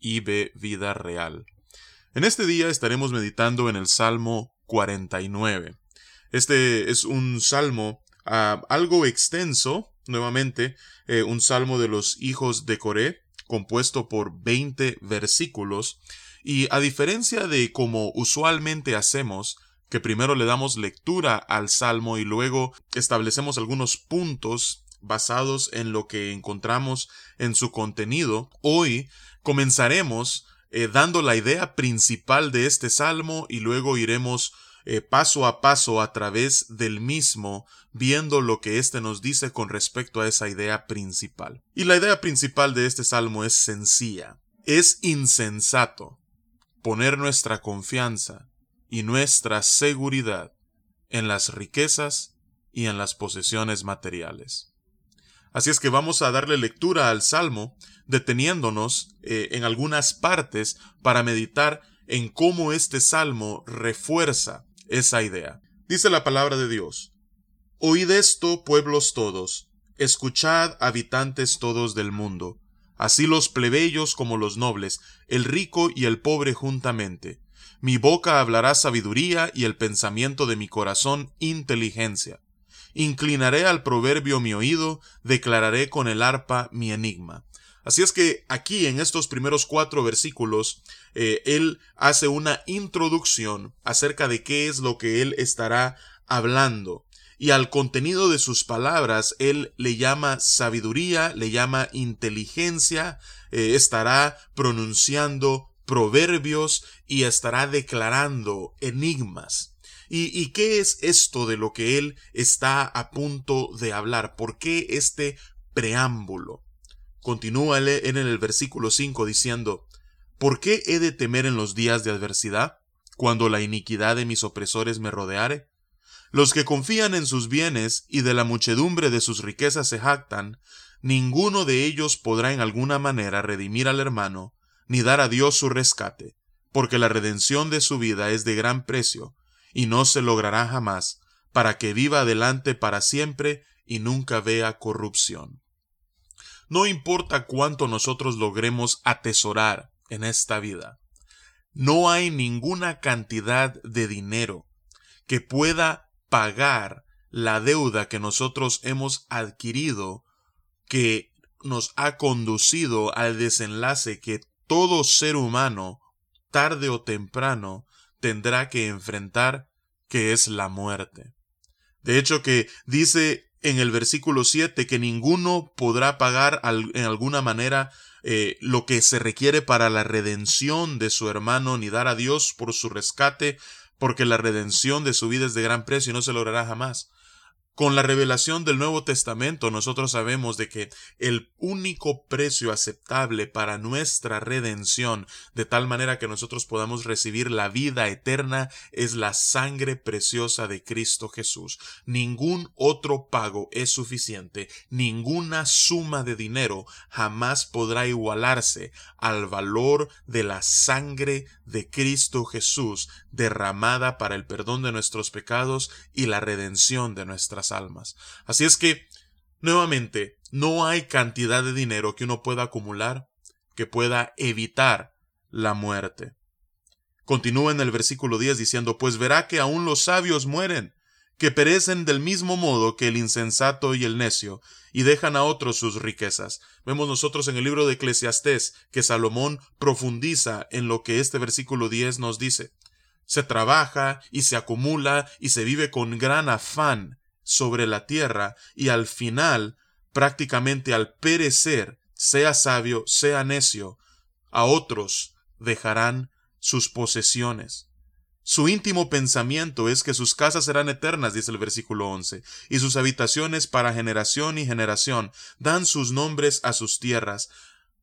Vida Real. En este día estaremos meditando en el Salmo 49. Este es un salmo ah, algo extenso, nuevamente, eh, un salmo de los hijos de Coré, compuesto por 20 versículos, y a diferencia de como usualmente hacemos, que primero le damos lectura al salmo y luego establecemos algunos puntos basados en lo que encontramos en su contenido, hoy comenzaremos eh, dando la idea principal de este salmo y luego iremos eh, paso a paso a través del mismo, viendo lo que éste nos dice con respecto a esa idea principal. Y la idea principal de este salmo es sencilla. Es insensato poner nuestra confianza y nuestra seguridad en las riquezas y en las posesiones materiales. Así es que vamos a darle lectura al Salmo, deteniéndonos eh, en algunas partes para meditar en cómo este Salmo refuerza esa idea. Dice la palabra de Dios, Oíd esto, pueblos todos, escuchad, habitantes todos del mundo, así los plebeyos como los nobles, el rico y el pobre juntamente. Mi boca hablará sabiduría y el pensamiento de mi corazón inteligencia. Inclinaré al proverbio mi oído, declararé con el arpa mi enigma. Así es que aquí en estos primeros cuatro versículos, eh, él hace una introducción acerca de qué es lo que él estará hablando. Y al contenido de sus palabras, él le llama sabiduría, le llama inteligencia, eh, estará pronunciando proverbios y estará declarando enigmas. ¿Y, ¿Y qué es esto de lo que él está a punto de hablar? ¿Por qué este preámbulo? Continúa en el versículo 5 diciendo, ¿Por qué he de temer en los días de adversidad, cuando la iniquidad de mis opresores me rodeare? Los que confían en sus bienes y de la muchedumbre de sus riquezas se jactan, ninguno de ellos podrá en alguna manera redimir al hermano, ni dar a Dios su rescate, porque la redención de su vida es de gran precio, y no se logrará jamás, para que viva adelante para siempre y nunca vea corrupción. No importa cuánto nosotros logremos atesorar en esta vida, no hay ninguna cantidad de dinero que pueda pagar la deuda que nosotros hemos adquirido que nos ha conducido al desenlace que todo ser humano, tarde o temprano, tendrá que enfrentar, que es la muerte. De hecho, que dice en el versículo 7 que ninguno podrá pagar en alguna manera eh, lo que se requiere para la redención de su hermano, ni dar a Dios por su rescate, porque la redención de su vida es de gran precio y no se logrará jamás. Con la revelación del Nuevo Testamento nosotros sabemos de que el único precio aceptable para nuestra redención, de tal manera que nosotros podamos recibir la vida eterna, es la sangre preciosa de Cristo Jesús. Ningún otro pago es suficiente, ninguna suma de dinero jamás podrá igualarse al valor de la sangre de Cristo Jesús derramada para el perdón de nuestros pecados y la redención de nuestras almas. Así es que, nuevamente, no hay cantidad de dinero que uno pueda acumular que pueda evitar la muerte. Continúa en el versículo 10 diciendo, pues verá que aún los sabios mueren, que perecen del mismo modo que el insensato y el necio, y dejan a otros sus riquezas. Vemos nosotros en el libro de Eclesiastés que Salomón profundiza en lo que este versículo 10 nos dice. Se trabaja y se acumula y se vive con gran afán sobre la tierra y al final, prácticamente al perecer, sea sabio, sea necio, a otros dejarán sus posesiones. Su íntimo pensamiento es que sus casas serán eternas, dice el versículo 11, y sus habitaciones para generación y generación dan sus nombres a sus tierras,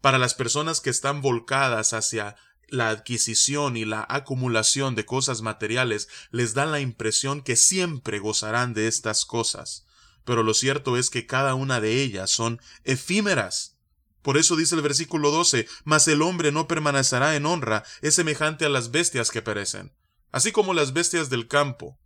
Para las personas que están volcadas hacia la adquisición y la acumulación de cosas materiales les da la impresión que siempre gozarán de estas cosas. Pero lo cierto es que cada una de ellas son efímeras. Por eso dice el versículo 12, mas el hombre no permanecerá en honra, es semejante a las bestias que perecen. Así como las bestias del campo,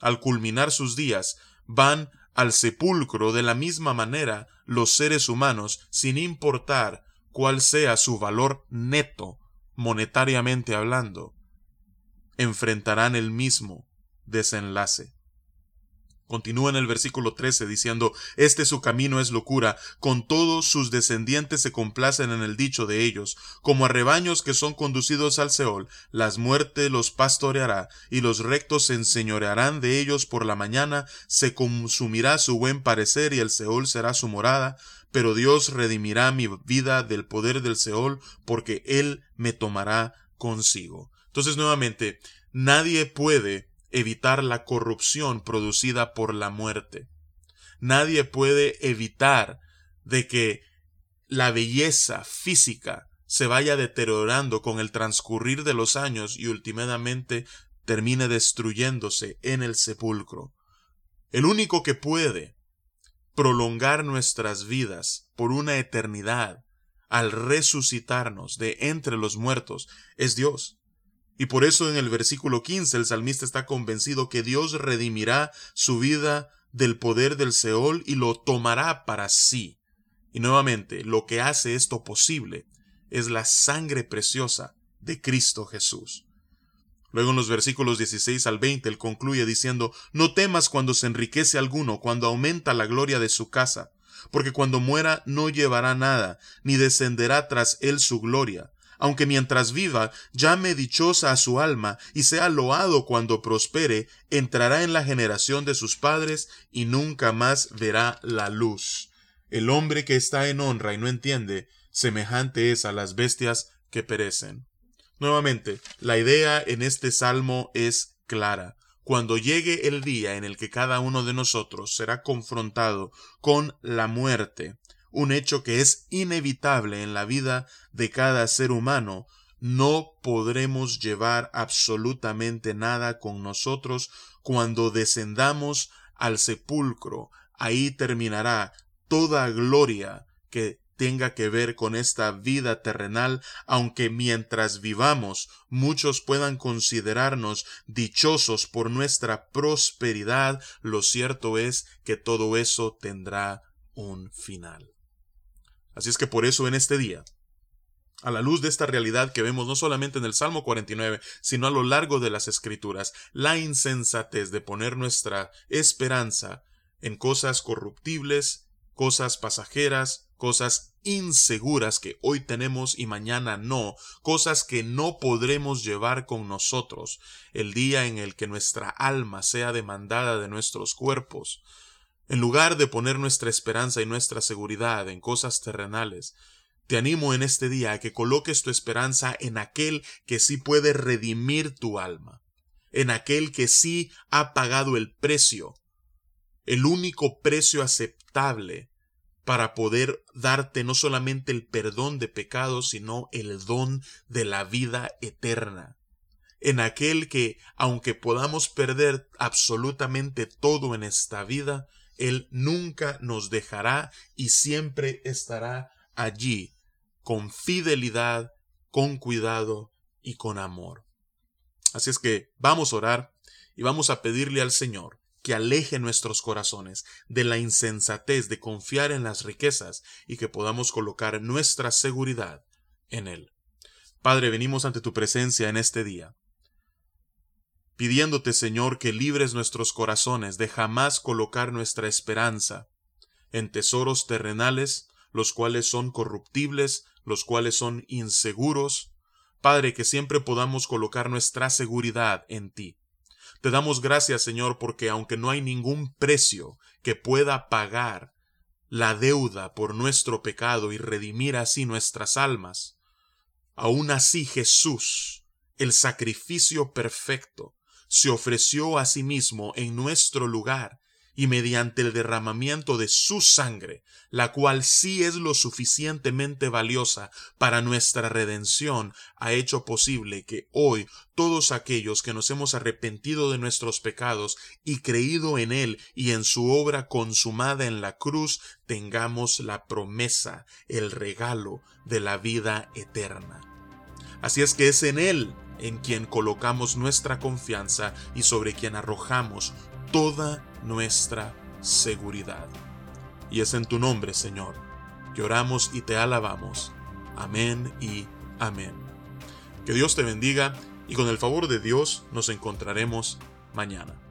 al culminar sus días, van al sepulcro de la misma manera los seres humanos, sin importar cuál sea su valor neto, monetariamente hablando, enfrentarán el mismo desenlace. Continúa en el versículo 13 diciendo, Este su camino es locura, con todos sus descendientes se complacen en el dicho de ellos, como a rebaños que son conducidos al Seol, las muertes los pastoreará, y los rectos se enseñorearán de ellos por la mañana, se consumirá su buen parecer y el Seol será su morada, pero Dios redimirá mi vida del poder del Seol, porque Él me tomará consigo. Entonces nuevamente, nadie puede evitar la corrupción producida por la muerte. Nadie puede evitar de que la belleza física se vaya deteriorando con el transcurrir de los años y últimamente termine destruyéndose en el sepulcro. El único que puede prolongar nuestras vidas por una eternidad al resucitarnos de entre los muertos es Dios. Y por eso en el versículo 15 el salmista está convencido que Dios redimirá su vida del poder del Seol y lo tomará para sí. Y nuevamente, lo que hace esto posible es la sangre preciosa de Cristo Jesús. Luego en los versículos 16 al 20 él concluye diciendo, No temas cuando se enriquece alguno, cuando aumenta la gloria de su casa, porque cuando muera no llevará nada, ni descenderá tras él su gloria, aunque mientras viva llame dichosa a su alma y sea loado cuando prospere, entrará en la generación de sus padres y nunca más verá la luz. El hombre que está en honra y no entiende, semejante es a las bestias que perecen. Nuevamente, la idea en este salmo es clara. Cuando llegue el día en el que cada uno de nosotros será confrontado con la muerte, un hecho que es inevitable en la vida de cada ser humano, no podremos llevar absolutamente nada con nosotros cuando descendamos al sepulcro. Ahí terminará toda gloria que tenga que ver con esta vida terrenal, aunque mientras vivamos muchos puedan considerarnos dichosos por nuestra prosperidad, lo cierto es que todo eso tendrá un final. Así es que por eso en este día, a la luz de esta realidad que vemos no solamente en el Salmo 49, sino a lo largo de las Escrituras, la insensatez de poner nuestra esperanza en cosas corruptibles, cosas pasajeras, cosas inseguras que hoy tenemos y mañana no, cosas que no podremos llevar con nosotros. El día en el que nuestra alma sea demandada de nuestros cuerpos, en lugar de poner nuestra esperanza y nuestra seguridad en cosas terrenales, te animo en este día a que coloques tu esperanza en aquel que sí puede redimir tu alma, en aquel que sí ha pagado el precio, el único precio aceptable para poder darte no solamente el perdón de pecados, sino el don de la vida eterna. En aquel que, aunque podamos perder absolutamente todo en esta vida, él nunca nos dejará y siempre estará allí, con fidelidad, con cuidado y con amor. Así es que vamos a orar y vamos a pedirle al Señor que aleje nuestros corazones de la insensatez de confiar en las riquezas y que podamos colocar nuestra seguridad en Él. Padre, venimos ante tu presencia en este día pidiéndote, Señor, que libres nuestros corazones de jamás colocar nuestra esperanza en tesoros terrenales, los cuales son corruptibles, los cuales son inseguros. Padre, que siempre podamos colocar nuestra seguridad en ti. Te damos gracias, Señor, porque aunque no hay ningún precio que pueda pagar la deuda por nuestro pecado y redimir así nuestras almas, aún así Jesús, el sacrificio perfecto, se ofreció a sí mismo en nuestro lugar y mediante el derramamiento de su sangre, la cual sí es lo suficientemente valiosa para nuestra redención, ha hecho posible que hoy todos aquellos que nos hemos arrepentido de nuestros pecados y creído en Él y en su obra consumada en la cruz, tengamos la promesa, el regalo de la vida eterna. Así es que es en Él en quien colocamos nuestra confianza y sobre quien arrojamos toda nuestra seguridad. Y es en tu nombre, Señor, que oramos y te alabamos. Amén y amén. Que Dios te bendiga y con el favor de Dios nos encontraremos mañana.